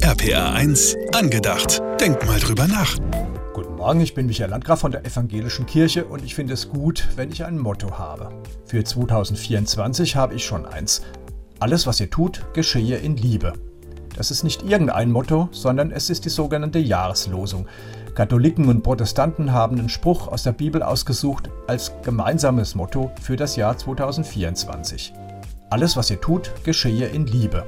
RPA 1, angedacht. Denk mal drüber nach. Guten Morgen, ich bin Michael Landgraf von der Evangelischen Kirche und ich finde es gut, wenn ich ein Motto habe. Für 2024 habe ich schon eins. Alles, was ihr tut, geschehe in Liebe. Das ist nicht irgendein Motto, sondern es ist die sogenannte Jahreslosung. Katholiken und Protestanten haben einen Spruch aus der Bibel ausgesucht als gemeinsames Motto für das Jahr 2024. Alles, was ihr tut, geschehe in Liebe.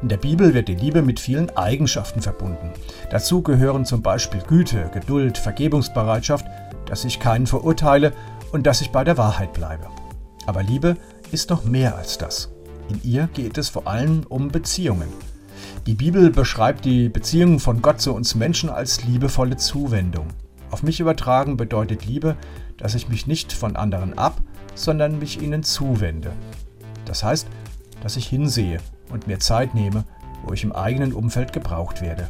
In der Bibel wird die Liebe mit vielen Eigenschaften verbunden. Dazu gehören zum Beispiel Güte, Geduld, Vergebungsbereitschaft, dass ich keinen verurteile und dass ich bei der Wahrheit bleibe. Aber Liebe ist noch mehr als das. In ihr geht es vor allem um Beziehungen. Die Bibel beschreibt die Beziehung von Gott zu uns Menschen als liebevolle Zuwendung. Auf mich übertragen bedeutet Liebe, dass ich mich nicht von anderen ab, sondern mich ihnen zuwende. Das heißt, dass ich hinsehe und mir Zeit nehme, wo ich im eigenen Umfeld gebraucht werde.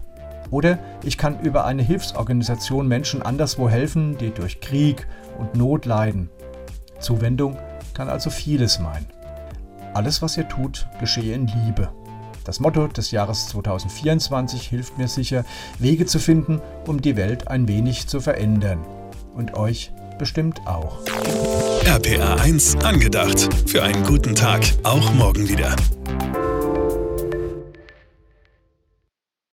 Oder ich kann über eine Hilfsorganisation Menschen anderswo helfen, die durch Krieg und Not leiden. Zuwendung kann also vieles meinen. Alles, was ihr tut, geschehe in Liebe. Das Motto des Jahres 2024 hilft mir sicher, Wege zu finden, um die Welt ein wenig zu verändern. Und euch bestimmt auch. RPA1 angedacht. Für einen guten Tag, auch morgen wieder.